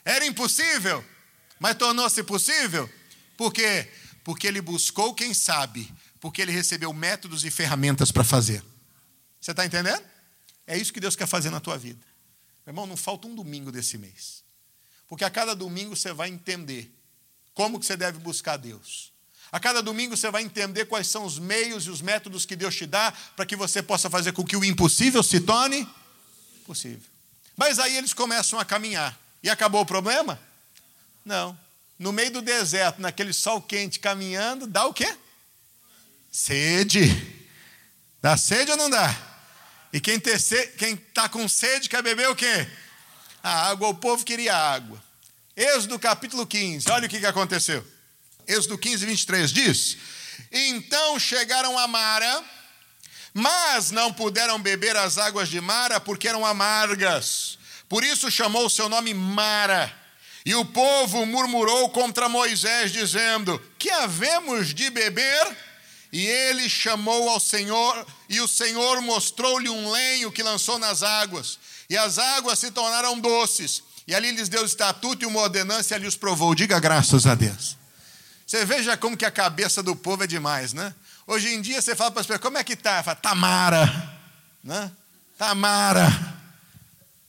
Era impossível, mas tornou-se possível. Por quê? Porque ele buscou quem sabe, porque ele recebeu métodos e ferramentas para fazer. Você está entendendo? É isso que Deus quer fazer na tua vida. Meu irmão, não falta um domingo desse mês. Porque a cada domingo você vai entender como que você deve buscar Deus. A cada domingo você vai entender quais são os meios e os métodos que Deus te dá para que você possa fazer com que o impossível se torne possível. Mas aí eles começam a caminhar. E acabou o problema? Não. No meio do deserto, naquele sol quente caminhando, dá o quê? Sede. Dá sede ou não dá? E quem está com sede quer beber o quê? A água. O povo queria água. Êxodo capítulo 15, olha o que, que aconteceu. Êxodo 15, 23 diz: Então chegaram a Mara, mas não puderam beber as águas de Mara porque eram amargas. Por isso chamou o seu nome Mara. E o povo murmurou contra Moisés, dizendo: Que havemos de beber? E ele chamou ao Senhor, e o Senhor mostrou-lhe um lenho que lançou nas águas, e as águas se tornaram doces. E ali lhes deu estatuto e uma ordenança e ali os provou. Diga graças a Deus. Você veja como que a cabeça do povo é demais, né? Hoje em dia você fala para as pessoas, como é que tá? Fala, Tamara, né? Tamara.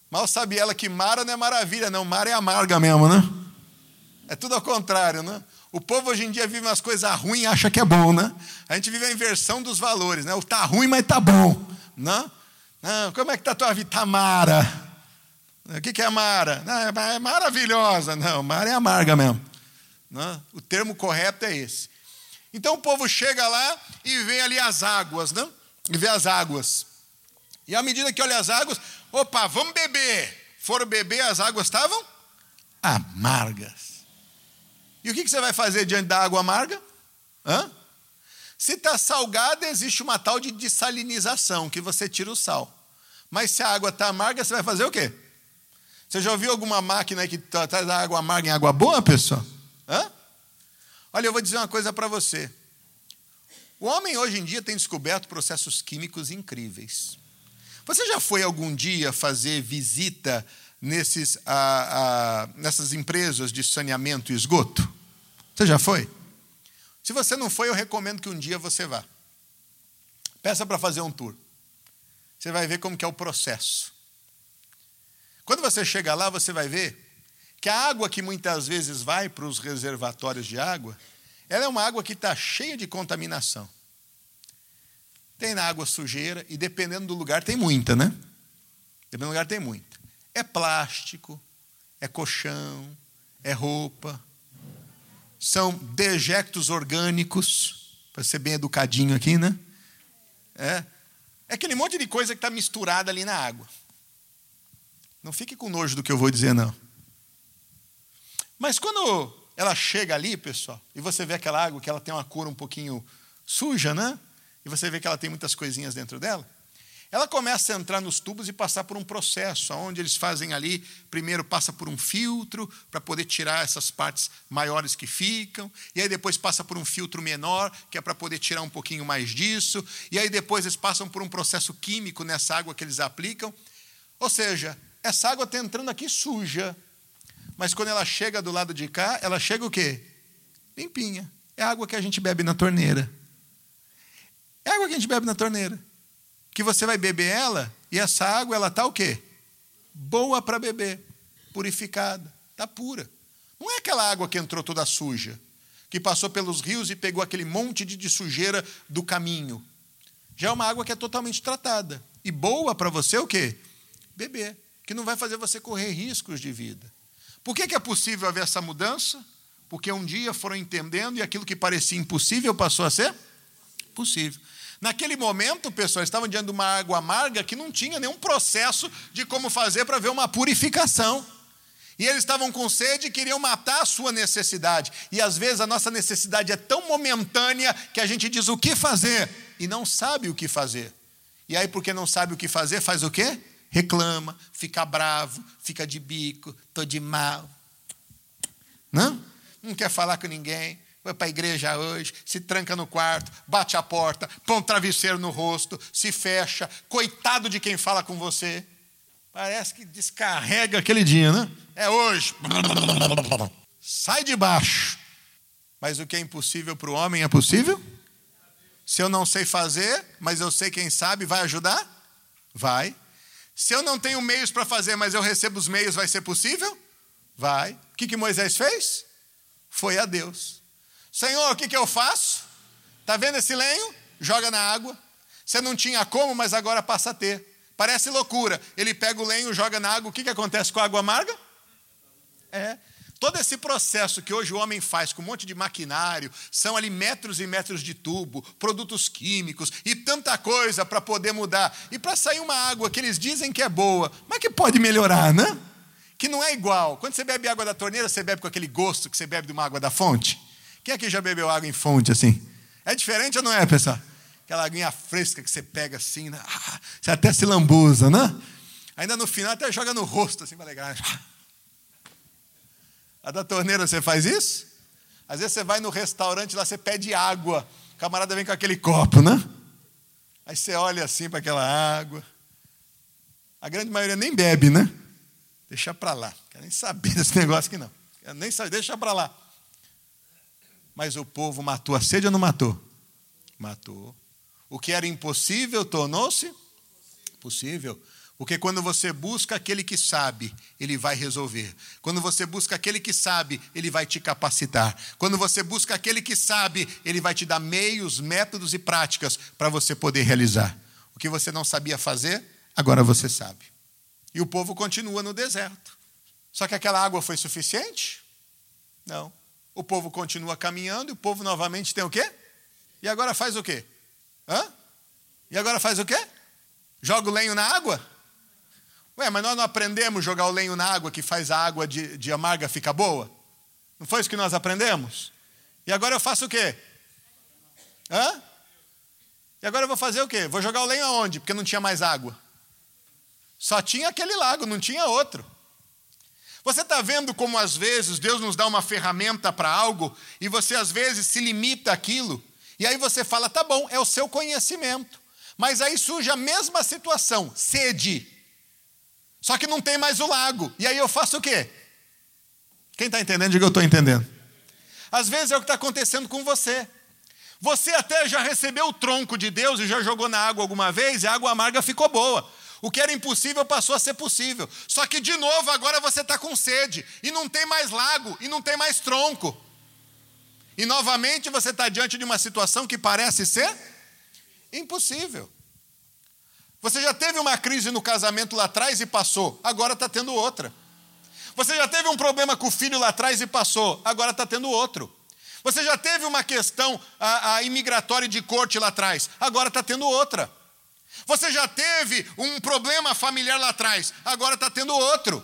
Mal sabe ela que Mara não é maravilha, não. Mara é amarga mesmo, né? É tudo ao contrário, né? O povo hoje em dia vive umas coisas ruins e acha que é bom, né? A gente vive a inversão dos valores, né? O tá ruim, mas tá bom, né? Não, como é que tá a tua vida? Tá Mara. O que, é Mara? Não, é maravilhosa. Não, Mara é amarga mesmo. Né? O termo correto é esse. Então o povo chega lá e vê ali as águas, né? E vê as águas. E à medida que olha as águas, opa, vamos beber. Foram beber, as águas estavam amargas. E o que você vai fazer diante da água amarga? Hã? Se está salgada, existe uma tal de dessalinização, que você tira o sal. Mas se a água está amarga, você vai fazer o quê? Você já ouviu alguma máquina que traz a água amarga em água boa, pessoal? Hã? Olha, eu vou dizer uma coisa para você. O homem hoje em dia tem descoberto processos químicos incríveis. Você já foi algum dia fazer visita nesses, a, a, nessas empresas de saneamento e esgoto? Você já foi? Se você não foi, eu recomendo que um dia você vá. Peça para fazer um tour. Você vai ver como que é o processo. Quando você chega lá, você vai ver que a água que muitas vezes vai para os reservatórios de água, ela é uma água que está cheia de contaminação. Tem na água sujeira e dependendo do lugar tem muita, né? Dependendo do lugar tem muita. É plástico, é colchão, é roupa, são dejectos orgânicos, para ser bem educadinho aqui, né? É, é aquele monte de coisa que está misturada ali na água. Não fique com nojo do que eu vou dizer, não. Mas quando ela chega ali, pessoal, e você vê aquela água que ela tem uma cor um pouquinho suja, né? E você vê que ela tem muitas coisinhas dentro dela. Ela começa a entrar nos tubos e passar por um processo, onde eles fazem ali, primeiro passa por um filtro para poder tirar essas partes maiores que ficam, e aí depois passa por um filtro menor, que é para poder tirar um pouquinho mais disso, e aí depois eles passam por um processo químico nessa água que eles aplicam. Ou seja, essa água está entrando aqui suja, mas quando ela chega do lado de cá, ela chega o quê? Limpinha. É a água que a gente bebe na torneira. É a água que a gente bebe na torneira que você vai beber ela e essa água ela tá o quê? Boa para beber, purificada, tá pura. Não é aquela água que entrou toda suja, que passou pelos rios e pegou aquele monte de, sujeira do caminho. Já é uma água que é totalmente tratada e boa para você o quê? Beber, que não vai fazer você correr riscos de vida. Por que, que é possível haver essa mudança? Porque um dia foram entendendo e aquilo que parecia impossível passou a ser possível. Naquele momento, pessoal, estavam diante de uma água amarga que não tinha nenhum processo de como fazer para ver uma purificação. E eles estavam com sede e queriam matar a sua necessidade. E às vezes a nossa necessidade é tão momentânea que a gente diz o que fazer e não sabe o que fazer. E aí, porque não sabe o que fazer, faz o quê? Reclama, fica bravo, fica de bico, estou de mal. Não? Não quer falar com ninguém, vai para a igreja hoje, se tranca no quarto, bate a porta, põe um travesseiro no rosto, se fecha, coitado de quem fala com você. Parece que descarrega aquele dia, né? É hoje. Sai de baixo. Mas o que é impossível para o homem é possível? Se eu não sei fazer, mas eu sei quem sabe, vai ajudar? Vai. Se eu não tenho meios para fazer, mas eu recebo os meios, vai ser possível? Vai. O que, que Moisés fez? Foi a Deus. Senhor, o que, que eu faço? Está vendo esse lenho? Joga na água. Você não tinha como, mas agora passa a ter. Parece loucura. Ele pega o lenho, joga na água. O que, que acontece com a água amarga? É. Todo esse processo que hoje o homem faz com um monte de maquinário, são ali metros e metros de tubo, produtos químicos e tanta coisa para poder mudar. E para sair uma água que eles dizem que é boa, mas que pode melhorar, né? Que não é igual. Quando você bebe água da torneira, você bebe com aquele gosto que você bebe de uma água da fonte. Quem aqui já bebeu água em fonte assim? É diferente ou não é, pessoal? Aquela aguinha fresca que você pega assim, né? ah, você até se lambuza, né? Ainda no final até joga no rosto assim para alegrar. A da torneira você faz isso? Às vezes você vai no restaurante lá, você pede água. O camarada vem com aquele copo, né? Aí você olha assim para aquela água. A grande maioria nem bebe, né? Deixa para lá. Quero nem saber desse negócio aqui não. Quero nem saber, deixa para lá. Mas o povo matou a sede ou não matou? Matou. O que era impossível tornou-se possível. Porque quando você busca aquele que sabe, ele vai resolver. Quando você busca aquele que sabe, ele vai te capacitar. Quando você busca aquele que sabe, ele vai te dar meios, métodos e práticas para você poder realizar. O que você não sabia fazer, agora você sabe. E o povo continua no deserto. Só que aquela água foi suficiente? Não. O povo continua caminhando e o povo novamente tem o quê? E agora faz o quê? Hã? E agora faz o quê? Joga o lenho na água? Ué, mas nós não aprendemos jogar o lenho na água que faz a água de, de amarga ficar boa? Não foi isso que nós aprendemos? E agora eu faço o quê? Hã? E agora eu vou fazer o quê? Vou jogar o lenho aonde? Porque não tinha mais água. Só tinha aquele lago, não tinha outro. Você está vendo como às vezes Deus nos dá uma ferramenta para algo e você às vezes se limita àquilo, e aí você fala, tá bom, é o seu conhecimento. Mas aí surge a mesma situação, sede. Só que não tem mais o lago. E aí eu faço o quê? Quem está entendendo, diga eu estou entendendo. Às vezes é o que está acontecendo com você. Você até já recebeu o tronco de Deus e já jogou na água alguma vez e a água amarga ficou boa. O que era impossível passou a ser possível. Só que, de novo, agora você está com sede, e não tem mais lago, e não tem mais tronco. E novamente você está diante de uma situação que parece ser impossível. Você já teve uma crise no casamento lá atrás e passou, agora está tendo outra. Você já teve um problema com o filho lá atrás e passou, agora está tendo outro. Você já teve uma questão a, a imigratória de corte lá atrás, agora está tendo outra. Você já teve um problema familiar lá atrás, agora está tendo outro.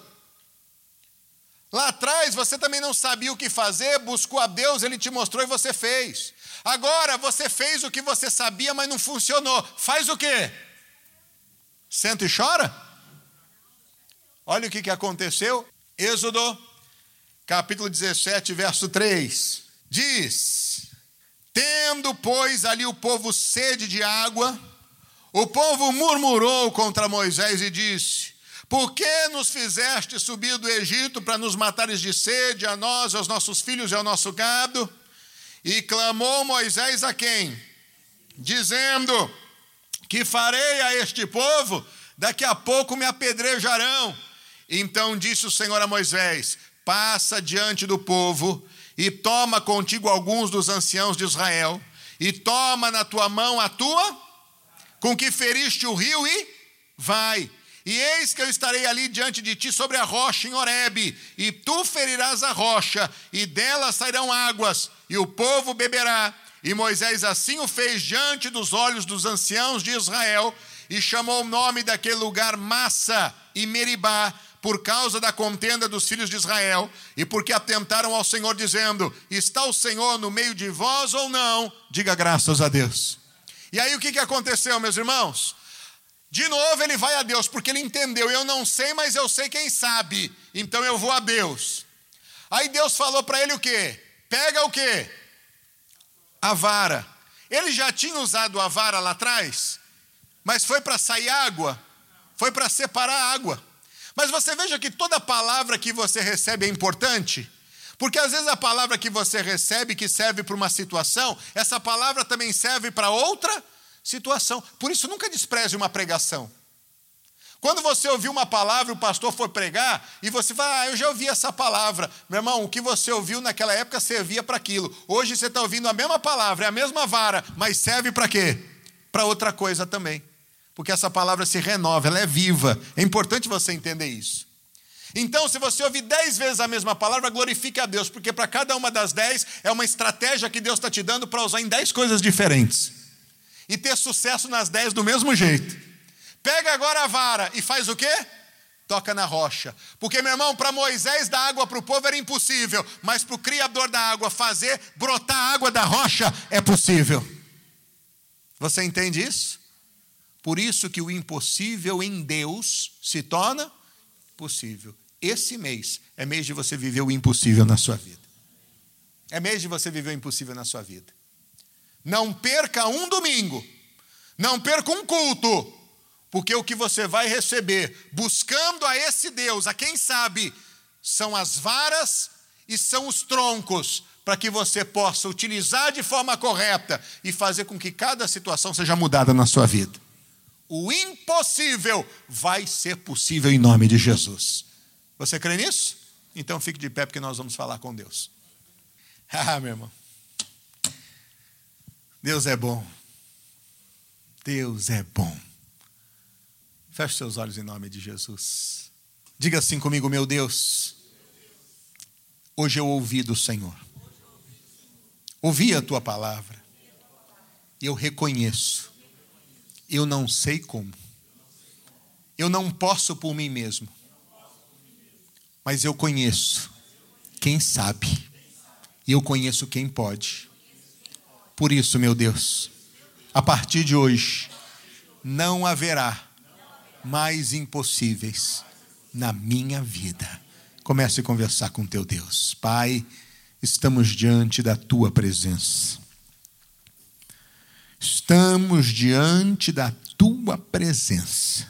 Lá atrás você também não sabia o que fazer, buscou a Deus, Ele te mostrou e você fez. Agora você fez o que você sabia, mas não funcionou. Faz o quê? Senta e chora? Olha o que, que aconteceu. Êxodo, capítulo 17, verso 3. Diz: Tendo, pois, ali o povo sede de água, o povo murmurou contra Moisés e disse: Por que nos fizeste subir do Egito para nos matares de sede, a nós, aos nossos filhos e ao nosso gado? E clamou Moisés a quem? Dizendo: Que farei a este povo? Daqui a pouco me apedrejarão. Então disse o Senhor a Moisés: Passa diante do povo e toma contigo alguns dos anciãos de Israel, e toma na tua mão a tua, com que feriste o rio, e vai. E eis que eu estarei ali diante de ti sobre a rocha em Horebe, e tu ferirás a rocha, e dela sairão águas, e o povo beberá. E Moisés assim o fez diante dos olhos dos anciãos de Israel, e chamou o nome daquele lugar Massa e Meribá, por causa da contenda dos filhos de Israel, e porque atentaram ao Senhor, dizendo: Está o Senhor no meio de vós ou não? Diga graças a Deus. E aí o que aconteceu, meus irmãos? De novo ele vai a Deus, porque ele entendeu: eu não sei, mas eu sei quem sabe, então eu vou a Deus. Aí Deus falou para ele o quê? Pega o quê? A vara. Ele já tinha usado a vara lá atrás, mas foi para sair água, foi para separar água. Mas você veja que toda palavra que você recebe é importante. Porque às vezes a palavra que você recebe, que serve para uma situação, essa palavra também serve para outra situação. Por isso, nunca despreze uma pregação. Quando você ouviu uma palavra, o pastor for pregar, e você fala, ah, eu já ouvi essa palavra. Meu irmão, o que você ouviu naquela época servia para aquilo. Hoje você está ouvindo a mesma palavra, é a mesma vara, mas serve para quê? Para outra coisa também porque essa palavra se renova, ela é viva. É importante você entender isso. Então, se você ouvir dez vezes a mesma palavra, glorifique a Deus, porque para cada uma das dez é uma estratégia que Deus está te dando para usar em dez coisas diferentes e ter sucesso nas dez do mesmo jeito. Pega agora a vara e faz o quê? Toca na rocha. Porque, meu irmão, para Moisés dar água para o povo era impossível, mas para o Criador da água fazer brotar água da rocha é possível. Você entende isso? Por isso que o impossível em Deus se torna possível. Esse mês é mês de você viver o impossível na sua vida. É mês de você viver o impossível na sua vida. Não perca um domingo. Não perca um culto. Porque o que você vai receber buscando a esse Deus, a quem sabe, são as varas e são os troncos para que você possa utilizar de forma correta e fazer com que cada situação seja mudada na sua vida o impossível vai ser possível em nome de Jesus. Você crê nisso? Então fique de pé porque nós vamos falar com Deus. Ah, meu irmão. Deus é bom. Deus é bom. Feche seus olhos em nome de Jesus. Diga assim comigo, meu Deus. Hoje eu ouvi do Senhor. Ouvi a tua palavra. E eu reconheço eu não sei como. Eu não posso por mim mesmo. Mas eu conheço quem sabe. E eu conheço quem pode. Por isso, meu Deus, a partir de hoje, não haverá mais impossíveis na minha vida. Comece a conversar com teu Deus. Pai, estamos diante da tua presença. Estamos diante da tua presença.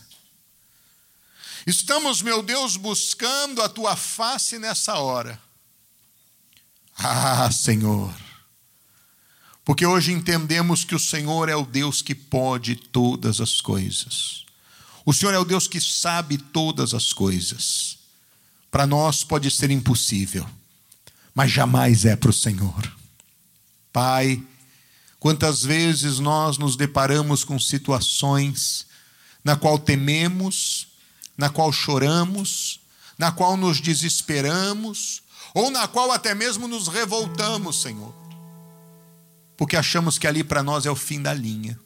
Estamos, meu Deus, buscando a tua face nessa hora. Ah, Senhor, porque hoje entendemos que o Senhor é o Deus que pode todas as coisas. O Senhor é o Deus que sabe todas as coisas. Para nós pode ser impossível, mas jamais é para o Senhor. Pai, Quantas vezes nós nos deparamos com situações na qual tememos, na qual choramos, na qual nos desesperamos, ou na qual até mesmo nos revoltamos, Senhor, porque achamos que ali para nós é o fim da linha.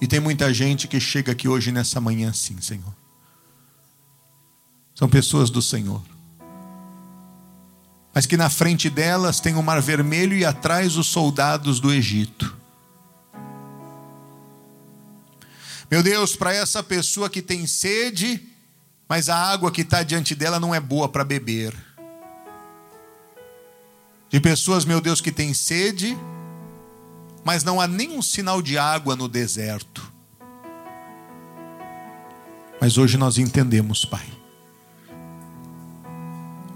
E tem muita gente que chega aqui hoje nessa manhã assim, Senhor. São pessoas do Senhor mas que na frente delas tem o Mar Vermelho e atrás os soldados do Egito. Meu Deus, para essa pessoa que tem sede, mas a água que está diante dela não é boa para beber. De pessoas, meu Deus, que têm sede, mas não há nenhum sinal de água no deserto. Mas hoje nós entendemos, Pai.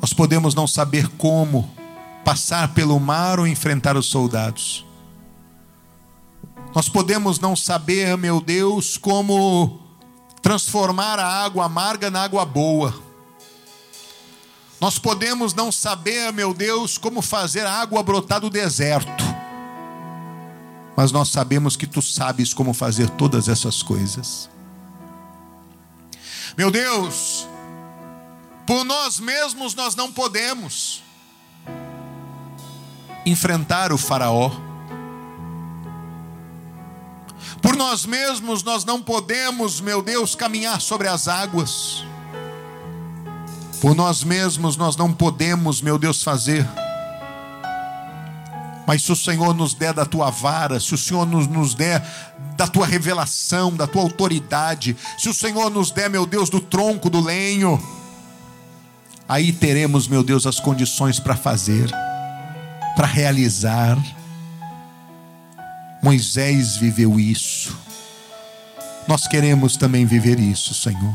Nós podemos não saber como passar pelo mar ou enfrentar os soldados. Nós podemos não saber, meu Deus, como transformar a água amarga na água boa. Nós podemos não saber, meu Deus, como fazer a água brotar do deserto. Mas nós sabemos que tu sabes como fazer todas essas coisas. Meu Deus, por nós mesmos nós não podemos enfrentar o Faraó. Por nós mesmos nós não podemos, meu Deus, caminhar sobre as águas. Por nós mesmos nós não podemos, meu Deus, fazer. Mas se o Senhor nos der da tua vara, se o Senhor nos, nos der da tua revelação, da tua autoridade, se o Senhor nos der, meu Deus, do tronco, do lenho, aí teremos, meu Deus, as condições para fazer, para realizar. Moisés viveu isso. Nós queremos também viver isso, Senhor.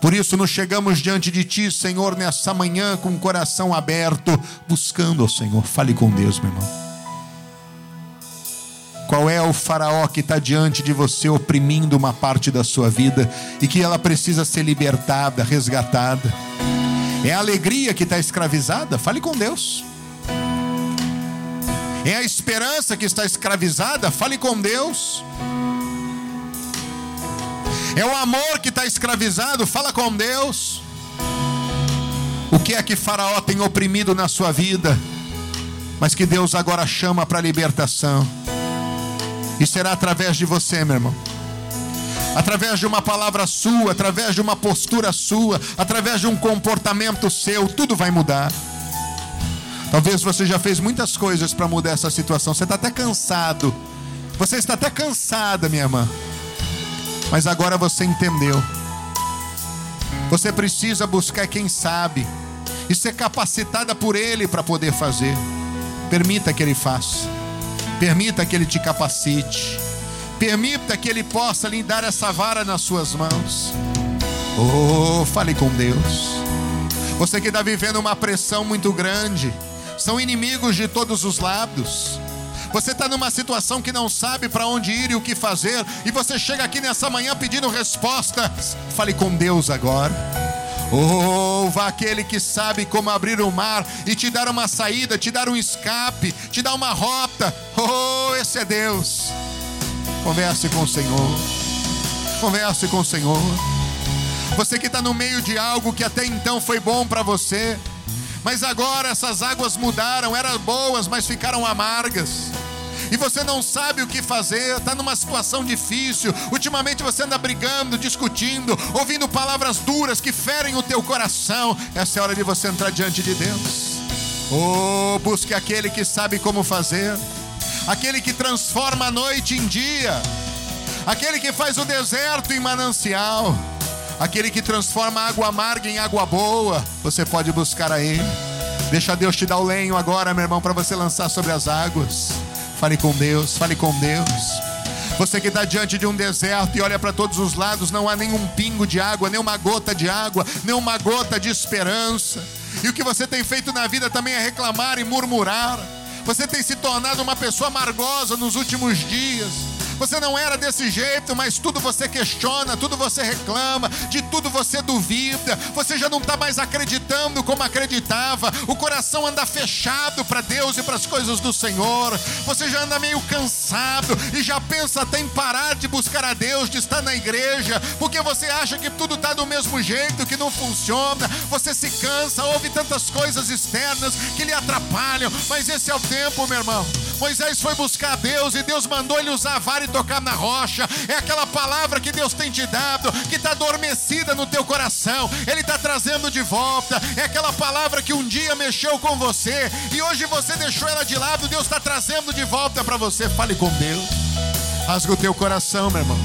Por isso nos chegamos diante de Ti, Senhor, nessa manhã com o coração aberto, buscando ao Senhor. Fale com Deus, meu irmão. Qual é o faraó que está diante de você, oprimindo uma parte da sua vida e que ela precisa ser libertada, resgatada? É a alegria que está escravizada? Fale com Deus. É a esperança que está escravizada? Fale com Deus. É o amor que está escravizado, fala com Deus. O que é que Faraó tem oprimido na sua vida, mas que Deus agora chama para libertação? E será através de você, meu irmão. Através de uma palavra sua, através de uma postura sua, através de um comportamento seu, tudo vai mudar. Talvez você já fez muitas coisas para mudar essa situação. Você está até cansado. Você está até cansada, minha irmã. Mas agora você entendeu. Você precisa buscar quem sabe e ser capacitada por Ele para poder fazer. Permita que Ele faça. Permita que Ele te capacite. Permita que Ele possa lhe dar essa vara nas suas mãos. Oh, fale com Deus. Você que está vivendo uma pressão muito grande, são inimigos de todos os lados. Você está numa situação que não sabe para onde ir e o que fazer, e você chega aqui nessa manhã pedindo respostas. Fale com Deus agora. Ouva aquele que sabe como abrir o mar e te dar uma saída, te dar um escape, te dar uma rota. Oh, esse é Deus. Converse com o Senhor. Converse com o Senhor. Você que está no meio de algo que até então foi bom para você, mas agora essas águas mudaram, eram boas, mas ficaram amargas e você não sabe o que fazer, está numa situação difícil. Ultimamente você anda brigando, discutindo, ouvindo palavras duras que ferem o teu coração. Essa é a hora de você entrar diante de Deus. Oh, busque aquele que sabe como fazer, aquele que transforma a noite em dia, aquele que faz o deserto em manancial, aquele que transforma água amarga em água boa. Você pode buscar a Ele. Deixa Deus te dar o lenho agora, meu irmão, para você lançar sobre as águas. Fale com Deus, fale com Deus. Você que está diante de um deserto e olha para todos os lados, não há nenhum pingo de água, nem uma gota de água, nem uma gota de esperança. E o que você tem feito na vida também é reclamar e murmurar. Você tem se tornado uma pessoa amargosa nos últimos dias. Você não era desse jeito, mas tudo você questiona, tudo você reclama, de tudo você duvida. Você já não está mais acreditando como acreditava. O coração anda fechado para Deus e para as coisas do Senhor. Você já anda meio cansado e já pensa até em parar de buscar a Deus, de estar na igreja, porque você acha que tudo está do mesmo jeito, que não funciona. Você se cansa, ouve tantas coisas externas que lhe atrapalham. Mas esse é o tempo, meu irmão. Moisés foi buscar Deus e Deus mandou ele usar a vara e tocar na rocha. É aquela palavra que Deus tem te dado, que está adormecida no teu coração. Ele está trazendo de volta. É aquela palavra que um dia mexeu com você e hoje você deixou ela de lado. Deus está trazendo de volta para você. Fale com Deus. Rasga o teu coração, meu irmão.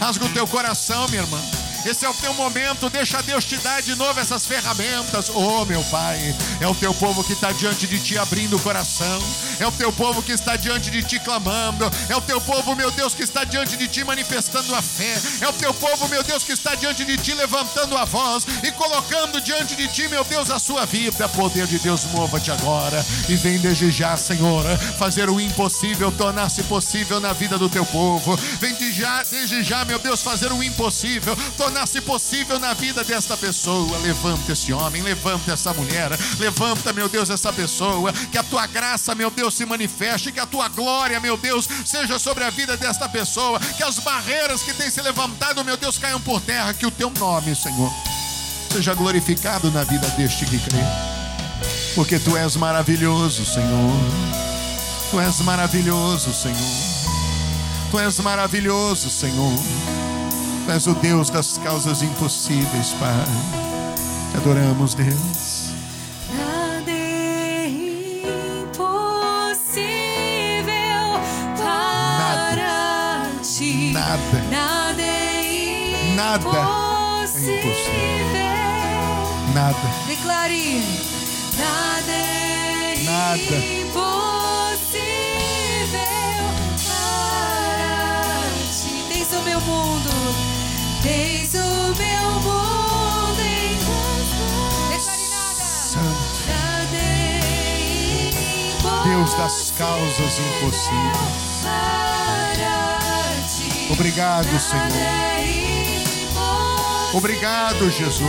Rasga o teu coração, minha irmã. Esse é o teu momento, deixa Deus te dar de novo essas ferramentas. Oh, meu Pai, é o teu povo que está diante de ti abrindo o coração, é o teu povo que está diante de ti clamando, é o teu povo, meu Deus, que está diante de ti manifestando a fé, é o teu povo, meu Deus, que está diante de ti levantando a voz e colocando diante de ti, meu Deus, a sua vida. Poder de Deus, mova-te agora e vem desde já, Senhor, fazer o impossível tornar-se possível na vida do teu povo. Vem desde já, desde já, meu Deus, fazer o impossível tornar-se possível na vida desta pessoa. Levanta esse homem, levanta essa mulher, levanta, meu Deus, essa pessoa. Que a tua graça, meu Deus, se manifeste, que a tua glória, meu Deus, seja sobre a vida desta pessoa. Que as barreiras que têm se levantado, meu Deus, caiam por terra. Que o teu nome, Senhor, seja glorificado na vida deste que crê. Porque tu és maravilhoso, Senhor. Tu és maravilhoso, Senhor. Tu és maravilhoso, Senhor. Tu és o Deus das causas impossíveis, Pai. Te adoramos, Deus. Nada é impossível para ti. Nada. Nada é Nada é impossível. Nada. Declare. Nada é Nada. impossível Tens o meu mundo em tuas mãos. É Deus das causas impossíveis. Obrigado, Senhor. é. Obrigado, Jesus.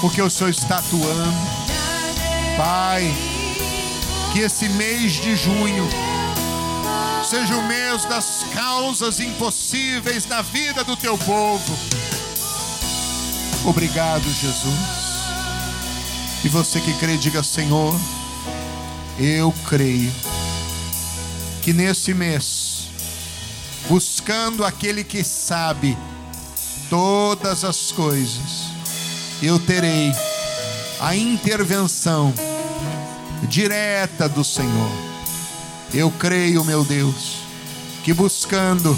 Porque o Senhor está atuando. É Pai, que esse mês de junho seja o mês das causas impossíveis na vida do teu povo. Obrigado, Jesus. E você que crê, diga: Senhor, eu creio que nesse mês, buscando aquele que sabe todas as coisas, eu terei a intervenção direta do Senhor. Eu creio, meu Deus, que buscando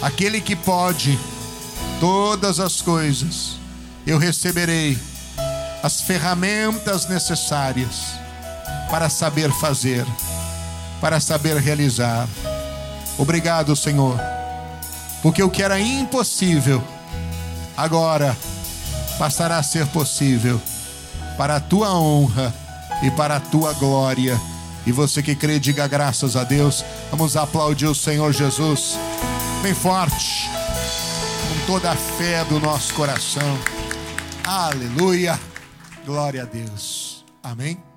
aquele que pode todas as coisas, eu receberei as ferramentas necessárias para saber fazer, para saber realizar. Obrigado, Senhor, porque o que era impossível agora passará a ser possível para a tua honra e para a tua glória. E você que crê, diga graças a Deus. Vamos aplaudir o Senhor Jesus. Bem forte, com toda a fé do nosso coração. Aleluia. Glória a Deus. Amém.